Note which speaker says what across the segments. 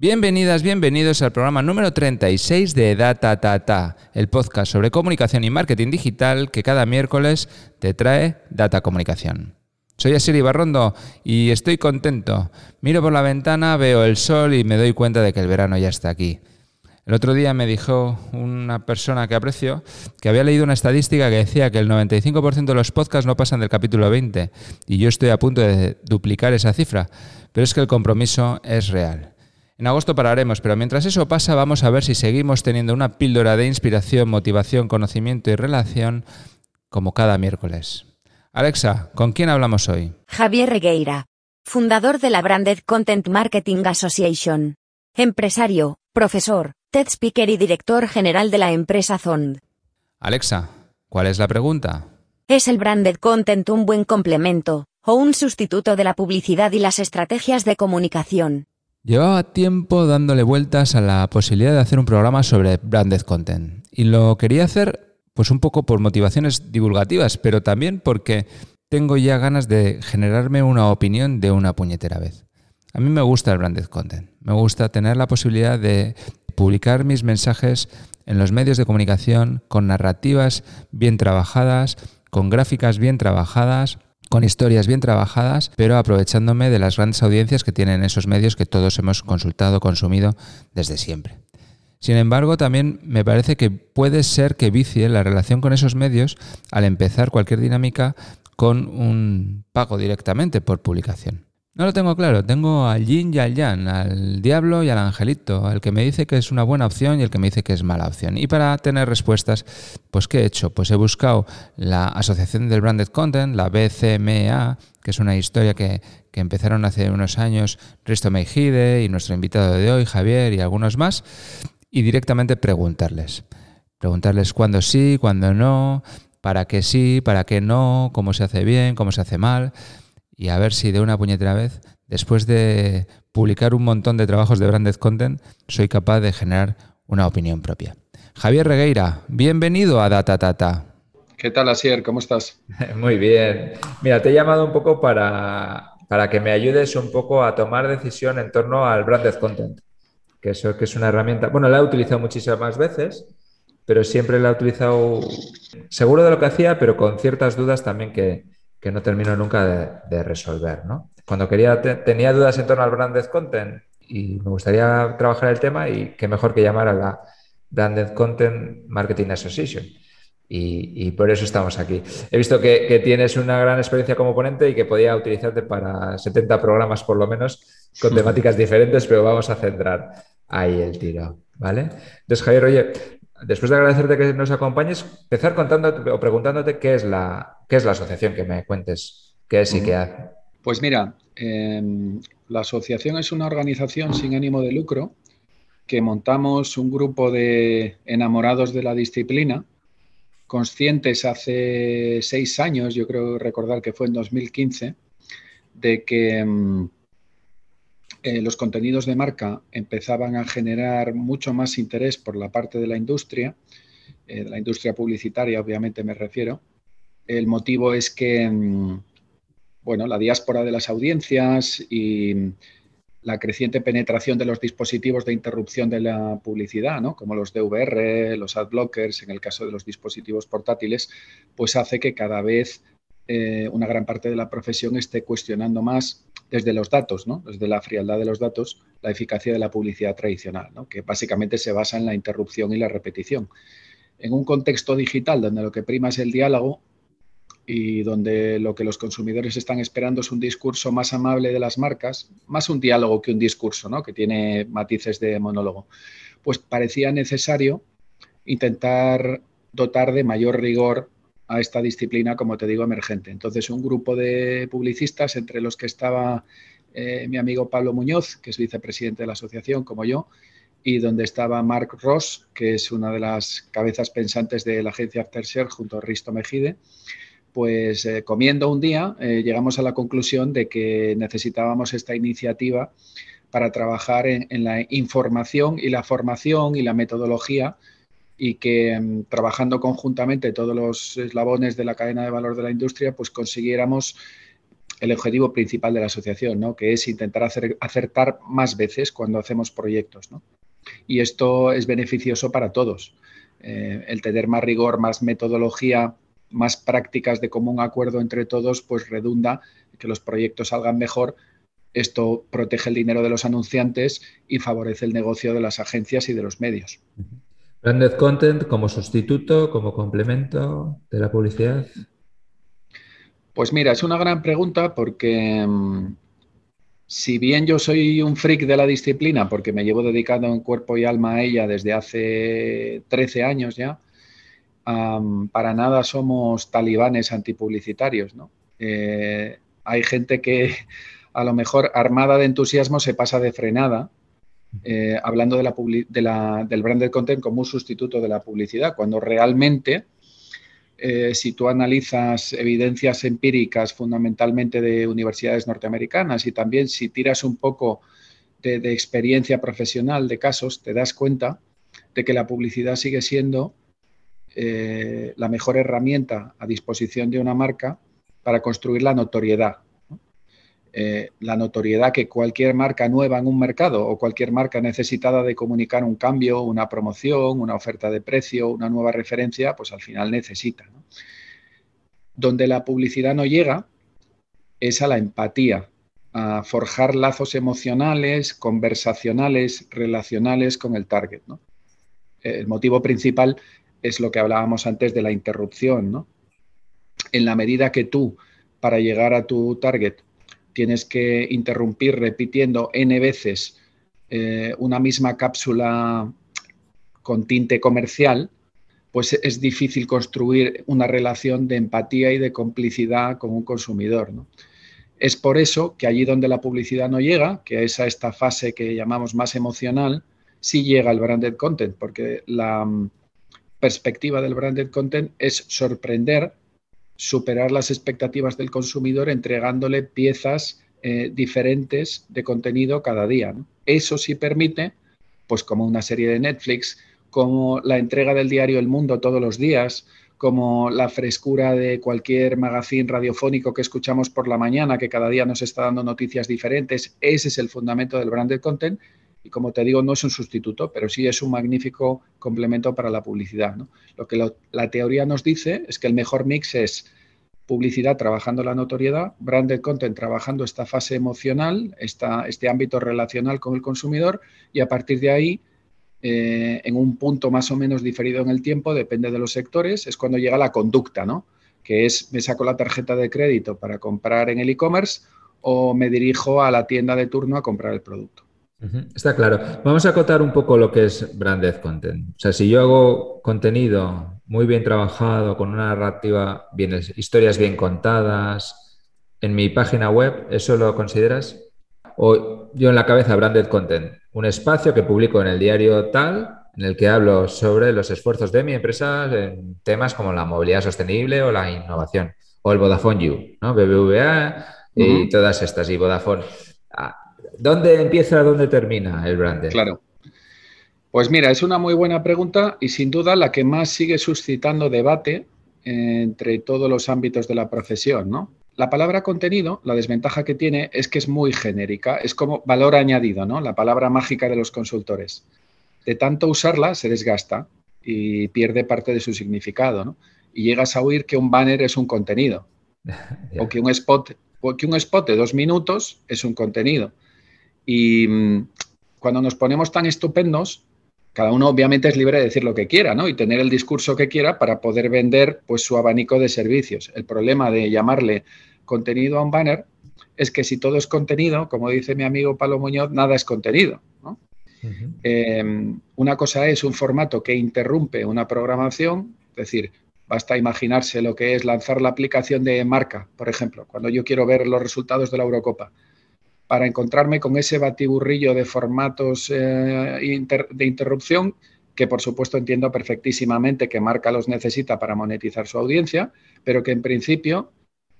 Speaker 1: Bienvenidas, bienvenidos al programa número 36 de Data Tata, el podcast sobre comunicación y marketing digital que cada miércoles te trae Data Comunicación. Soy Asiri Barrondo y estoy contento. Miro por la ventana, veo el sol y me doy cuenta de que el verano ya está aquí. El otro día me dijo una persona que aprecio que había leído una estadística que decía que el 95% de los podcasts no pasan del capítulo 20 y yo estoy a punto de duplicar esa cifra, pero es que el compromiso es real. En agosto pararemos, pero mientras eso pasa vamos a ver si seguimos teniendo una píldora de inspiración, motivación, conocimiento y relación como cada miércoles. Alexa, ¿con quién hablamos hoy?
Speaker 2: Javier Regueira, fundador de la Branded Content Marketing Association. Empresario, profesor, TED Speaker y director general de la empresa Zond.
Speaker 1: Alexa, ¿cuál es la pregunta?
Speaker 2: ¿Es el branded content un buen complemento o un sustituto de la publicidad y las estrategias de comunicación?
Speaker 1: Llevaba tiempo dándole vueltas a la posibilidad de hacer un programa sobre branded content y lo quería hacer pues un poco por motivaciones divulgativas, pero también porque tengo ya ganas de generarme una opinión de una puñetera vez. A mí me gusta el branded content, me gusta tener la posibilidad de publicar mis mensajes en los medios de comunicación con narrativas bien trabajadas, con gráficas bien trabajadas, con historias bien trabajadas, pero aprovechándome de las grandes audiencias que tienen esos medios que todos hemos consultado, consumido desde siempre. Sin embargo, también me parece que puede ser que vicie la relación con esos medios al empezar cualquier dinámica con un pago directamente por publicación. No lo tengo claro, tengo al yin y al yang, al diablo y al angelito, al que me dice que es una buena opción y el que me dice que es mala opción. Y para tener respuestas, pues ¿qué he hecho? Pues he buscado la Asociación del Branded Content, la BCMA, que es una historia que, empezaron hace unos años Risto Meijide y nuestro invitado de hoy, Javier, y algunos más, y directamente preguntarles. Preguntarles cuándo sí, cuándo no, para qué sí, para qué no, cómo se hace bien, cómo se hace mal y a ver si de una puñetera vez, después de publicar un montón de trabajos de branded content, soy capaz de generar una opinión propia. Javier Regueira, bienvenido a Datatata.
Speaker 3: ¿Qué tal, Asier? ¿Cómo estás?
Speaker 1: Muy bien. Mira, te he llamado un poco para, para que me ayudes un poco a tomar decisión en torno al branded content, que eso que es una herramienta, bueno, la he utilizado muchísimas veces, pero siempre la he utilizado seguro de lo que hacía, pero con ciertas dudas también que, que no termino nunca de, resolver. ¿no? Cuando quería tenía dudas en torno al branded content y me gustaría trabajar el tema y qué mejor que llamar a la Branded Content Marketing Association. Y, por eso estamos aquí. He visto que, tienes una gran experiencia como ponente y que podía utilizarte para 70 programas por lo menos con temáticas diferentes, pero vamos a centrar ahí el tiro. ¿Vale? Entonces, Javier, oye, después de agradecerte que nos acompañes, empezar contándote o preguntándote qué es la, qué es la asociación, que me cuentes qué es y qué hace.
Speaker 3: Pues mira, em, la asociación es una organización sin ánimo de lucro que montamos un grupo de enamorados de la disciplina, conscientes hace seis años, yo creo recordar que fue en 2015, de que em, eh, los contenidos de marca empezaban a generar mucho más interés por la parte de la industria, eh, de la industria publicitaria obviamente me refiero. El motivo es que, mm, bueno, la diáspora de las audiencias y la creciente penetración de los dispositivos de interrupción de la publicidad, ¿no? como los DVR, los ad blockers, en el caso de los dispositivos portátiles, pues hace que cada vez eh, una gran parte de la profesión esté cuestionando más desde los datos, ¿no? desde la frialdad de los datos, la eficacia de la publicidad tradicional, que básicamente se basa en la interrupción y la repetición. En un contexto digital donde lo que prima es el diálogo y donde lo que los consumidores están esperando es un discurso más amable de las marcas, más un diálogo que un discurso, ¿no? que tiene matices de monólogo, pues parecía necesario intentar dotar de mayor rigor a esta disciplina, como te digo, emergente. Entonces, un grupo de publicistas, entre los que estaba eh, mi amigo Pablo Muñoz, que es vicepresidente de la asociación, como yo, y donde estaba Mark Ross, que es una de las cabezas pensantes de la agencia Aftershare, junto a Risto Mejide, pues eh, comiendo un día eh, llegamos a la conclusión de que necesitábamos esta iniciativa para trabajar en la información y la formación y la metodología y que mm, trabajando conjuntamente todos los eslabones de la cadena de valor de la industria, pues consiguiéramos el objetivo principal de la asociación, ¿no? que es intentar acertar más veces cuando hacemos proyectos. Y esto es beneficioso para todos. Eh, el tener más rigor, más metodología, más prácticas de común acuerdo entre todos, pues redunda que los proyectos salgan mejor. Esto protege el dinero de los anunciantes y favorece el negocio de las agencias y de los medios.
Speaker 1: Branded Content como sustituto, como complemento de la publicidad.
Speaker 3: Pues mira, es una gran pregunta porque mm, si bien yo soy un freak de la disciplina, porque me llevo dedicando en cuerpo y alma a ella desde hace 13 años ya, para nada somos talibanes antipublicitarios. ¿no? Eh, hay gente que a lo mejor armada de entusiasmo se pasa de frenada eh, hablando de la, del branded content como un sustituto de la publicidad, cuando realmente eh, si tú analizas evidencias empíricas fundamentalmente de universidades norteamericanas y también si tiras un poco de, experiencia profesional de casos, te das cuenta de que la publicidad sigue siendo eh, la mejor herramienta a disposición de una marca para construir la notoriedad. Eh, la notoriedad que cualquier marca nueva en un mercado o cualquier marca necesitada de comunicar un cambio, una promoción, una oferta de precio, una nueva referencia, pues al final necesita. Donde la publicidad no llega es a la empatía, a forjar lazos emocionales, conversacionales, relacionales con el target. El motivo principal es lo que hablábamos antes de la interrupción. En la medida que tú, para llegar a tu target, tienes que interrumpir repitiendo n veces eh, una misma cápsula con tinte comercial, pues es difícil construir una relación de empatía y de complicidad con un consumidor. Es por eso que allí donde la publicidad no llega, que es a esta fase que llamamos más emocional, sí llega el branded content, porque la mm, perspectiva del branded content es sorprender superar las expectativas del consumidor entregándole piezas eh, diferentes de contenido cada día. Eso sí permite, pues como una serie de Netflix, como la entrega del diario El Mundo todos los días, como la frescura de cualquier magazine radiofónico que escuchamos por la mañana, que cada día nos está dando noticias diferentes. Ese es el fundamento del branded content. Y como te digo, no es un sustituto, pero sí es un magnífico complemento para la publicidad. Lo que la teoría nos dice es que el mejor mix es publicidad trabajando la notoriedad, branded content trabajando esta fase emocional, este ámbito relacional con el consumidor y a partir de ahí, eh, en un punto más o menos diferido en el tiempo, depende de los sectores, es cuando llega la conducta, ¿no? Que es, me saco la tarjeta de crédito para comprar en el e-commerce o me dirijo a la tienda de turno a comprar el producto.
Speaker 1: Está claro. Vamos a acotar un poco lo que es branded content. O sea, si yo hago contenido muy bien trabajado, con una narrativa, bien, historias bien contadas, en mi página web, ¿eso lo consideras? O yo en la cabeza branded content, un espacio que publico en el diario tal, en el que hablo sobre los esfuerzos de mi empresa en temas como la movilidad sostenible o la innovación, o el Vodafone You, ¿no? BBVA y todas estas, y Vodafone. Ah, ¿Dónde empieza, dónde termina el branding?
Speaker 3: Claro. Pues mira, es una muy buena pregunta y sin duda la que más sigue suscitando debate entre todos los ámbitos de la profesión, ¿no? La palabra contenido, la desventaja que tiene es que es muy genérica, es como valor añadido, ¿no? La palabra mágica de los consultores. De tanto usarla se desgasta y pierde parte de su significado, ¿no? Y llegas a oír que un banner es un contenido o que un spot o que un spot de dos minutos es un contenido. Y mm, cuando nos ponemos tan estupendos, cada uno obviamente es libre de decir lo que quiera, ¿no? Y tener el discurso que quiera para poder vender pues su abanico de servicios. El problema de llamarle contenido a un banner es que si todo es contenido, como dice mi amigo Pablo Muñoz, nada es contenido. Em, una cosa es un formato que interrumpe una programación, es decir, basta imaginarse lo que es lanzar la aplicación de marca, por ejemplo, cuando yo quiero ver los resultados de la Eurocopa para encontrarme con ese batiburrillo de formatos eh, de interrupción que por supuesto entiendo perfectísimamente que Marca los necesita para monetizar su audiencia, pero que en principio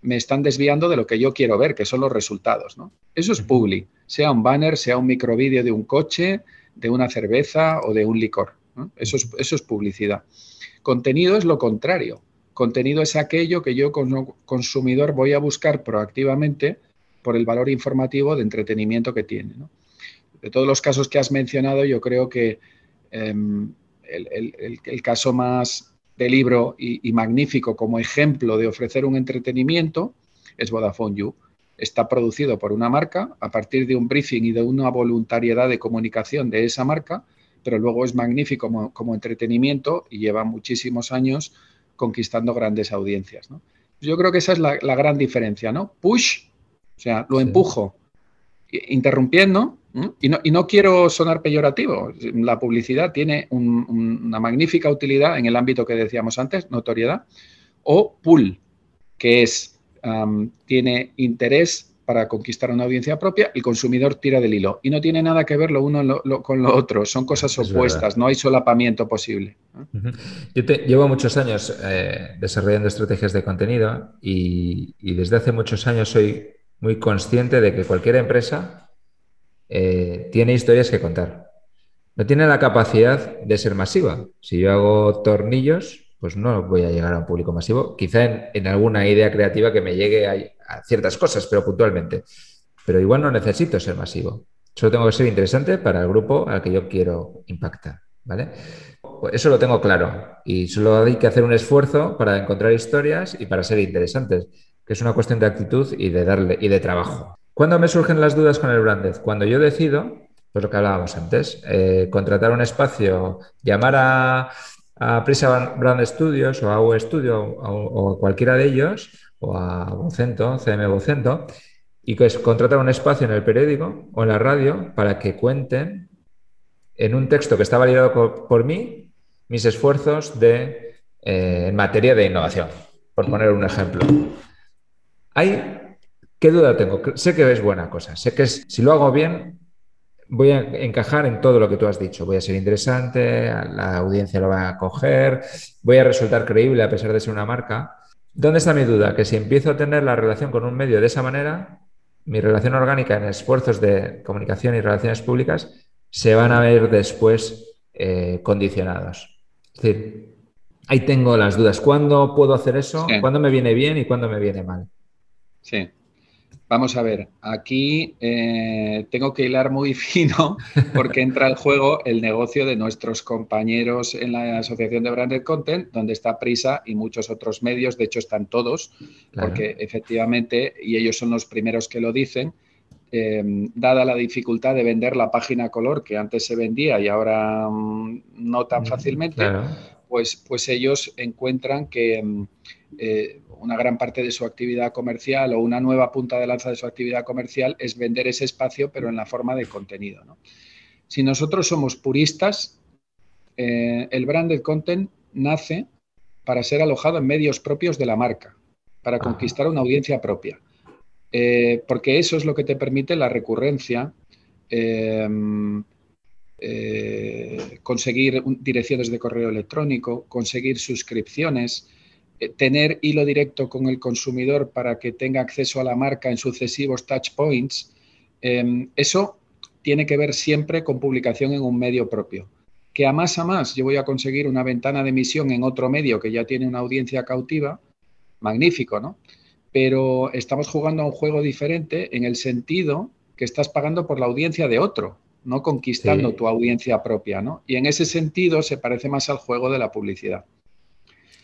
Speaker 3: me están desviando de lo que yo quiero ver, que son los resultados. Eso es publi, sea un banner, sea un microvídeo de un coche, de una cerveza o de un licor. Eso, es, eso es publicidad. Contenido es lo contrario. Contenido es aquello que yo como consumidor voy a buscar proactivamente por el valor informativo de entretenimiento que tiene. De todos los casos que has mencionado, yo creo que em, el, caso más de libro y, magnífico como ejemplo de ofrecer un entretenimiento es Vodafone You. Está producido por una marca a partir de un briefing y de una voluntariedad de comunicación de esa marca, pero luego es magnífico como, entretenimiento y lleva muchísimos años conquistando grandes audiencias. Yo creo que esa es la, gran diferencia, ¿no? Push, o sea, lo empujo, interrumpiendo, y no, y no, quiero sonar peyorativo. La publicidad tiene una magnífica utilidad en el ámbito que decíamos antes, notoriedad, o pull, que es, tiene interés para conquistar una audiencia propia, el consumidor tira del hilo. Y no tiene nada que ver lo uno con lo otro, son cosas opuestas, no hay solapamiento posible.
Speaker 1: Yo llevo muchos años eh, desarrollando estrategias de contenido y, y desde hace muchos años soy muy consciente de que cualquier empresa eh, tiene historias que contar. No tiene la capacidad de ser masiva. Si yo hago tornillos, pues no voy a llegar a un público masivo. Quizá en, alguna idea creativa que me llegue a, ciertas cosas, pero puntualmente. Pero igual no necesito ser masivo. Solo tengo que ser interesante para el grupo al que yo quiero impactar. ¿vale? Eso lo tengo claro. Y solo hay que hacer un esfuerzo para encontrar historias y para ser interesantes, que es una cuestión de actitud y de darle y de trabajo. ¿Cuándo me surgen las dudas con el branded? Cuando yo decido, pues lo que hablábamos antes, eh, contratar un espacio, llamar a, Prisa Brand Studios o a UE Studio o, a cualquiera de ellos, o a Vocento, CM Vocento, y contratar un espacio en el periódico o en la radio para que cuenten en un texto que está validado por, mí mis esfuerzos de, eh, en materia de innovación, por poner un ejemplo. Hay ¿Qué duda tengo? Sé que es buena cosa, sé que si lo hago bien, voy a encajar en todo lo que tú has dicho. Voy a ser interesante, la audiencia lo va a coger, voy a resultar creíble a pesar de ser una marca. ¿Dónde está mi duda? Que si empiezo a tener la relación con un medio de esa manera, mi relación orgánica en esfuerzos de comunicación y relaciones públicas se van a ver después eh, condicionados. Es decir, ahí tengo las dudas. ¿Cuándo puedo hacer eso? ¿Cuándo me viene bien y cuándo me viene mal?
Speaker 3: Sí. Vamos a ver, aquí eh, tengo que hilar muy fino porque entra el juego el negocio de nuestros compañeros en la Asociación de Branded Content, donde está Prisa y muchos otros medios, de hecho están todos, porque efectivamente, y ellos son los primeros que lo dicen, em, dada la dificultad de vender la página color que antes se vendía y ahora mm, no tan fácilmente, pues, pues ellos encuentran que... Em, eh, una gran parte de su actividad comercial o una nueva punta de lanza de su actividad comercial es vender ese espacio, pero en la forma de contenido. Si nosotros somos puristas, eh, el branded content nace para ser alojado en medios propios de la marca, para conquistar una audiencia propia. Eh, porque eso es lo que te permite la recurrencia, eh, conseguir direcciones de correo electrónico, conseguir suscripciones, eh, tener hilo directo con el consumidor para que tenga acceso a la marca en sucesivos touch points, em, eso tiene que ver siempre con publicación en un medio propio. Que a más a más yo voy a conseguir una ventana de emisión en otro medio que ya tiene una audiencia cautiva, magnífico, ¿no? Pero estamos jugando a un juego diferente en el sentido que estás pagando por la audiencia de otro, no conquistando tu audiencia propia, ¿no? Y en ese sentido se parece más al juego de la publicidad.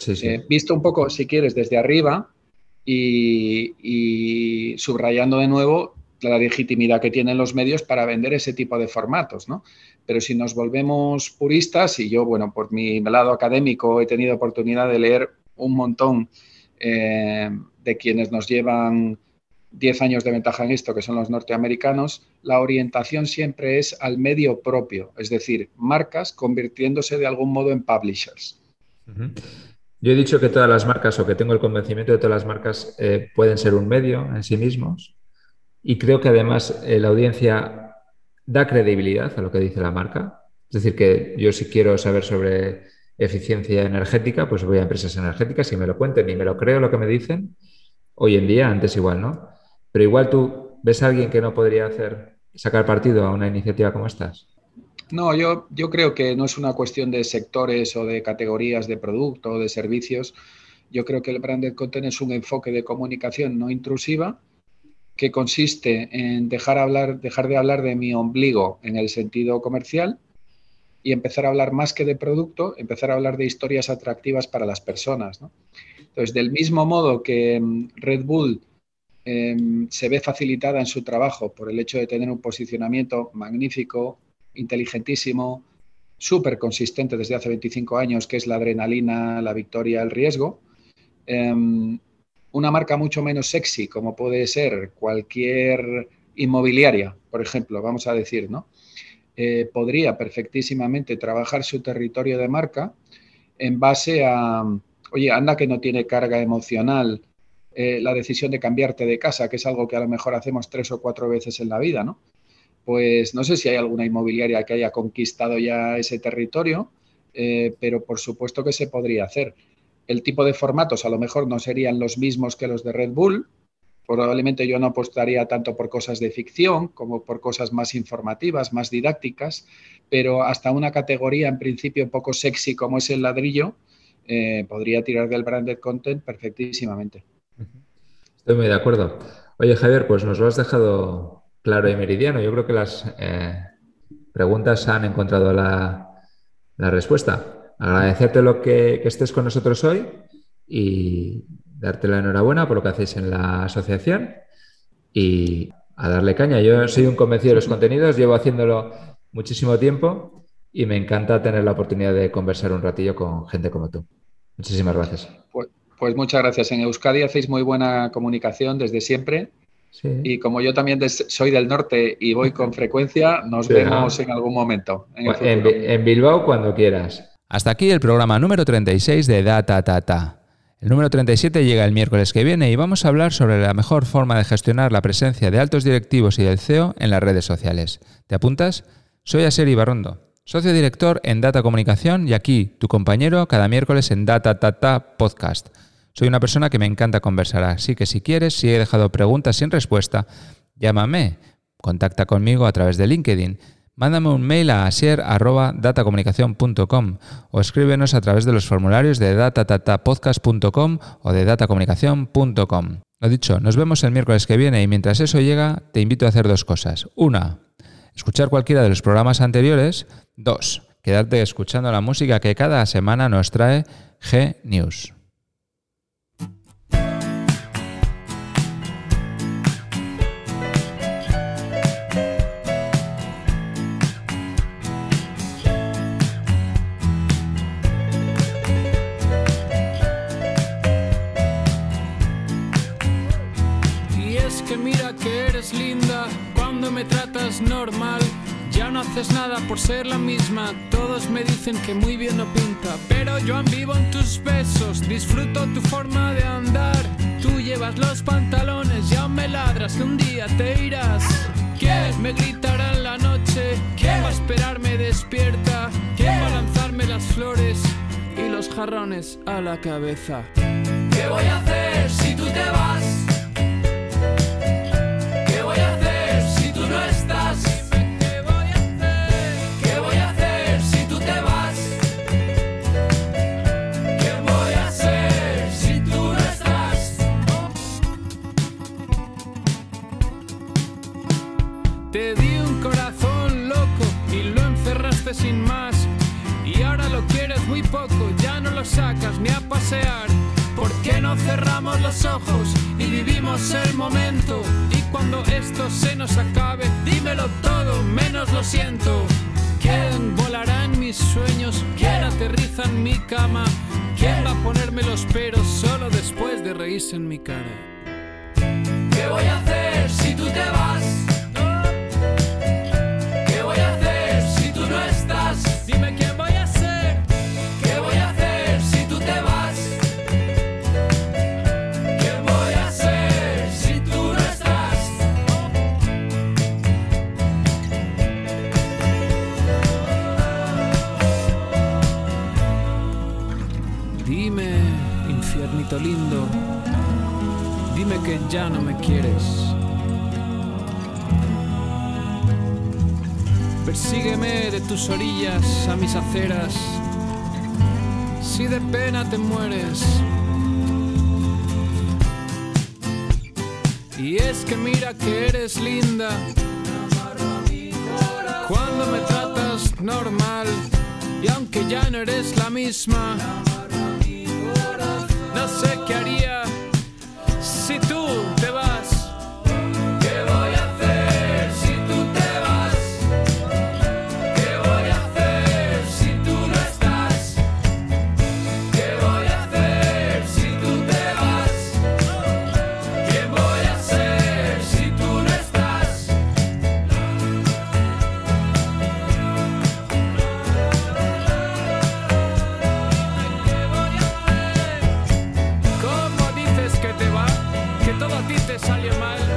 Speaker 3: Eh, visto un poco, si quieres, desde arriba y, subrayando de nuevo la legitimidad que tienen los medios para vender ese tipo de formatos, ¿no? Pero si nos volvemos puristas, y yo, bueno, por mi lado académico he tenido oportunidad de leer un montón eh, de quienes nos llevan 10 años de ventaja en esto, que son los norteamericanos, la orientación siempre es al medio propio, es decir, marcas convirtiéndose de algún modo en publishers.
Speaker 1: Yo he dicho que todas las marcas, o que tengo el convencimiento de todas las marcas, eh, pueden ser un medio en sí mismos. Y creo que además eh, la audiencia da credibilidad a lo que dice la marca. Es decir, que yo si quiero saber sobre eficiencia energética, pues voy a empresas energéticas y me lo cuenten y me lo creo lo que me dicen. Hoy en día, antes igual, ¿no? Pero igual tú ves a alguien que no podría hacer, sacar partido a una iniciativa como estas.
Speaker 3: No, yo, yo creo que no es una cuestión de sectores o de categorías de producto o de servicios. Yo creo que el branded content es un enfoque de comunicación no intrusiva que consiste en dejar, hablar, dejar de hablar de mi ombligo en el sentido comercial y empezar a hablar más que de producto, empezar a hablar de historias atractivas para las personas. Entonces, del mismo modo que mm, Red Bull em, se ve facilitada en su trabajo por el hecho de tener un posicionamiento magnífico, inteligentísimo, súper consistente desde hace 25 años, que es la adrenalina, la victoria, el riesgo, em, una marca mucho menos sexy, como puede ser cualquier inmobiliaria, por ejemplo, vamos a decir, ¿no? Eh, podría perfectísimamente trabajar su territorio de marca en base a, oye, anda que no tiene carga emocional eh, la decisión de cambiarte de casa, que es algo que a lo mejor hacemos tres o cuatro veces en la vida, ¿no? Pues no sé si hay alguna inmobiliaria que haya conquistado ya ese territorio, eh, pero por supuesto que se podría hacer. El tipo de formatos a lo mejor no serían los mismos que los de Red Bull, Probablemente yo no apostaría tanto por cosas de ficción como por cosas más informativas, más didácticas, pero hasta una categoría en principio un poco sexy como es el ladrillo, eh, podría tirar del branded content perfectísimamente.
Speaker 1: Estoy muy de acuerdo. Oye, Javier, pues nos lo has dejado claro y meridiano. Yo creo que las eh, preguntas han encontrado la, respuesta. Agradecerte lo que estés con nosotros hoy y darte la enhorabuena por lo que hacéis en la asociación y a darle caña. Yo soy un convencido de los contenidos, llevo haciéndolo muchísimo tiempo y me encanta tener la oportunidad de conversar un ratillo con gente como tú. Muchísimas gracias.
Speaker 3: Pues, pues muchas gracias. En Euskadi hacéis muy buena comunicación desde siempre. Y como yo también soy del norte y voy con frecuencia, nos vemos en algún momento.
Speaker 1: En, en Bilbao cuando quieras. Hasta aquí el programa número 36 de Data Tata. El número 37 llega el miércoles que viene y vamos a hablar sobre la mejor forma de gestionar la presencia de altos directivos y del CEO en las redes sociales. ¿Te apuntas? Soy Aseri Barrondo, socio director en Data Comunicación y aquí tu compañero cada miércoles en Data Tata Podcast. Soy una persona que me encanta conversar, así que si quieres, si he dejado preguntas sin respuesta, llámame, contacta conmigo a través de LinkedIn Mándame un mail a asier.datacomunicación.com o escríbenos a través de los formularios de datatatapodcast.com o de datacomunicación.com. Lo dicho, nos vemos el miércoles que viene y mientras eso llega, te invito a hacer dos cosas. Una, escuchar cualquiera de los programas anteriores. Dos, quedarte escuchando la música que cada semana nos trae G News.
Speaker 4: Nada por ser la misma. Todos me dicen que muy bien no pinta. Pero yo vivo en tus besos. Disfruto tu forma de andar. Tú llevas los pantalones, ya me ladras que un día te irás. ¿Quién me gritará en la noche? ¿Quién va a esperarme despierta? ¿Quién va a lanzarme las flores y los jarrones a la cabeza? ¿Qué voy a hacer si tú te vas? Sin más y ahora lo quieres muy poco, ya no lo sacas ni a pasear. ¿Por qué no cerramos los ojos y vivimos el momento? Y cuando esto se nos acabe, dímelo todo, menos lo siento. ¿Quién volará en mis sueños? ¿Quién aterriza en mi cama? ¿Quién va a ponerme los peros solo después de reírse en mi cara? ¿Qué voy a hacer si tú te vas? sígueme de tus orillas a mis aceras. Si de pena te mueres. Y es que mira que eres linda. Cuando me tratas normal. Y aunque ya no eres la misma. No sé qué haría si tú My.